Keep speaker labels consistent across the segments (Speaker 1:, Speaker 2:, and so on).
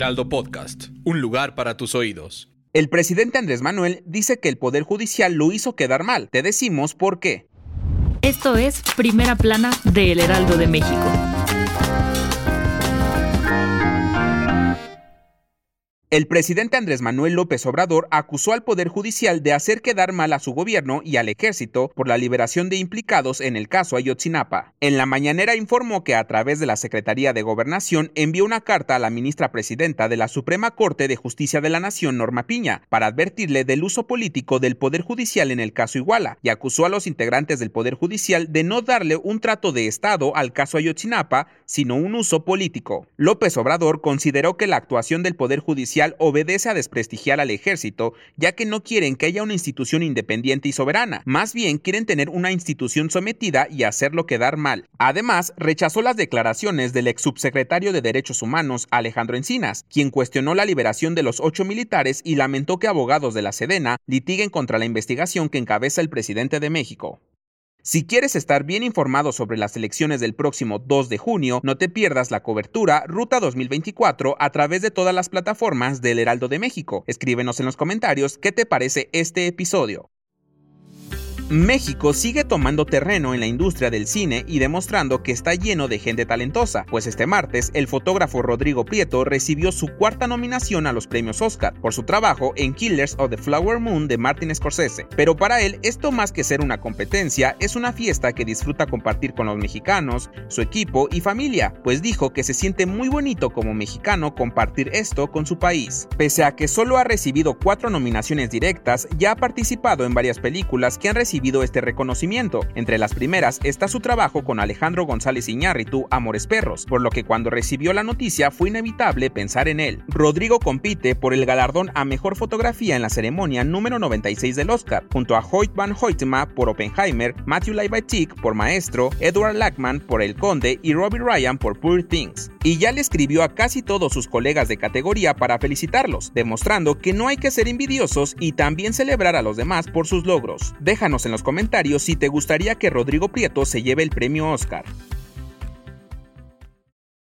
Speaker 1: Heraldo Podcast, un lugar para tus oídos.
Speaker 2: El presidente Andrés Manuel dice que el Poder Judicial lo hizo quedar mal. Te decimos por qué.
Speaker 3: Esto es Primera Plana de El Heraldo de México.
Speaker 2: El presidente Andrés Manuel López Obrador acusó al Poder Judicial de hacer quedar mal a su gobierno y al ejército por la liberación de implicados en el caso Ayotzinapa. En la mañanera informó que a través de la Secretaría de Gobernación envió una carta a la ministra presidenta de la Suprema Corte de Justicia de la Nación, Norma Piña, para advertirle del uso político del Poder Judicial en el caso Iguala y acusó a los integrantes del Poder Judicial de no darle un trato de Estado al caso Ayotzinapa, sino un uso político. López Obrador consideró que la actuación del Poder Judicial obedece a desprestigiar al ejército, ya que no quieren que haya una institución independiente y soberana, más bien quieren tener una institución sometida y hacerlo quedar mal. Además, rechazó las declaraciones del ex subsecretario de Derechos Humanos, Alejandro Encinas, quien cuestionó la liberación de los ocho militares y lamentó que abogados de la Sedena litiguen contra la investigación que encabeza el presidente de México. Si quieres estar bien informado sobre las elecciones del próximo 2 de junio, no te pierdas la cobertura Ruta 2024 a través de todas las plataformas del Heraldo de México. Escríbenos en los comentarios qué te parece este episodio. México sigue tomando terreno en la industria del cine y demostrando que está lleno de gente talentosa, pues este martes el fotógrafo Rodrigo Prieto recibió su cuarta nominación a los premios Oscar por su trabajo en Killers of the Flower Moon de Martin Scorsese. Pero para él esto más que ser una competencia es una fiesta que disfruta compartir con los mexicanos, su equipo y familia, pues dijo que se siente muy bonito como mexicano compartir esto con su país. Pese a que solo ha recibido cuatro nominaciones directas, ya ha participado en varias películas que han recibido este reconocimiento. Entre las primeras está su trabajo con Alejandro González Iñárritu, Amores Perros, por lo que cuando recibió la noticia fue inevitable pensar en él. Rodrigo compite por el galardón a Mejor Fotografía en la ceremonia número 96 del Oscar, junto a Hoyt van Hoytema por Oppenheimer, Matthew Libatic por Maestro, Edward Lackman por El Conde y Robbie Ryan por Poor Things. Y ya le escribió a casi todos sus colegas de categoría para felicitarlos, demostrando que no hay que ser envidiosos y también celebrar a los demás por sus logros. Déjanos en en los comentarios si te gustaría que Rodrigo Prieto se lleve el premio Oscar.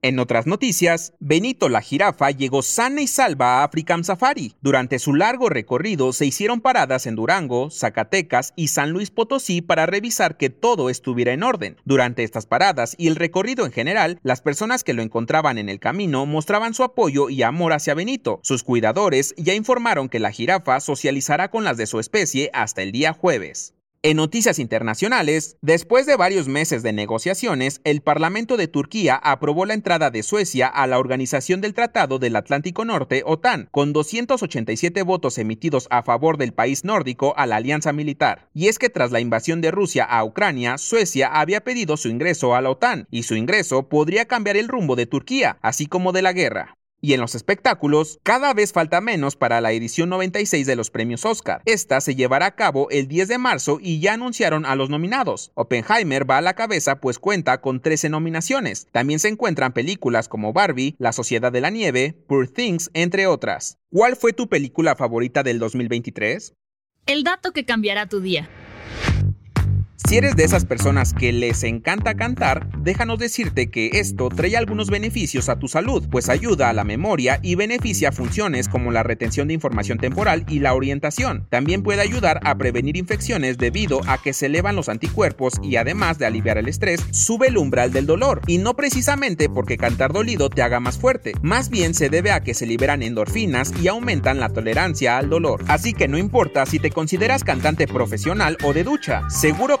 Speaker 2: En otras noticias, Benito la jirafa llegó sana y salva a African Safari. Durante su largo recorrido se hicieron paradas en Durango, Zacatecas y San Luis Potosí para revisar que todo estuviera en orden. Durante estas paradas y el recorrido en general, las personas que lo encontraban en el camino mostraban su apoyo y amor hacia Benito. Sus cuidadores ya informaron que la jirafa socializará con las de su especie hasta el día jueves. En noticias internacionales, después de varios meses de negociaciones, el Parlamento de Turquía aprobó la entrada de Suecia a la Organización del Tratado del Atlántico Norte, OTAN, con 287 votos emitidos a favor del país nórdico a la alianza militar. Y es que tras la invasión de Rusia a Ucrania, Suecia había pedido su ingreso a la OTAN, y su ingreso podría cambiar el rumbo de Turquía, así como de la guerra. Y en los espectáculos, cada vez falta menos para la edición 96 de los premios Oscar. Esta se llevará a cabo el 10 de marzo y ya anunciaron a los nominados. Oppenheimer va a la cabeza pues cuenta con 13 nominaciones. También se encuentran películas como Barbie, La Sociedad de la Nieve, Poor Things, entre otras. ¿Cuál fue tu película favorita del 2023?
Speaker 3: El dato que cambiará tu día.
Speaker 2: Si eres de esas personas que les encanta cantar, déjanos decirte que esto trae algunos beneficios a tu salud, pues ayuda a la memoria y beneficia funciones como la retención de información temporal y la orientación. También puede ayudar a prevenir infecciones debido a que se elevan los anticuerpos y además de aliviar el estrés, sube el umbral del dolor. Y no precisamente porque cantar dolido te haga más fuerte, más bien se debe a que se liberan endorfinas y aumentan la tolerancia al dolor. Así que no importa si te consideras cantante profesional o de ducha, seguro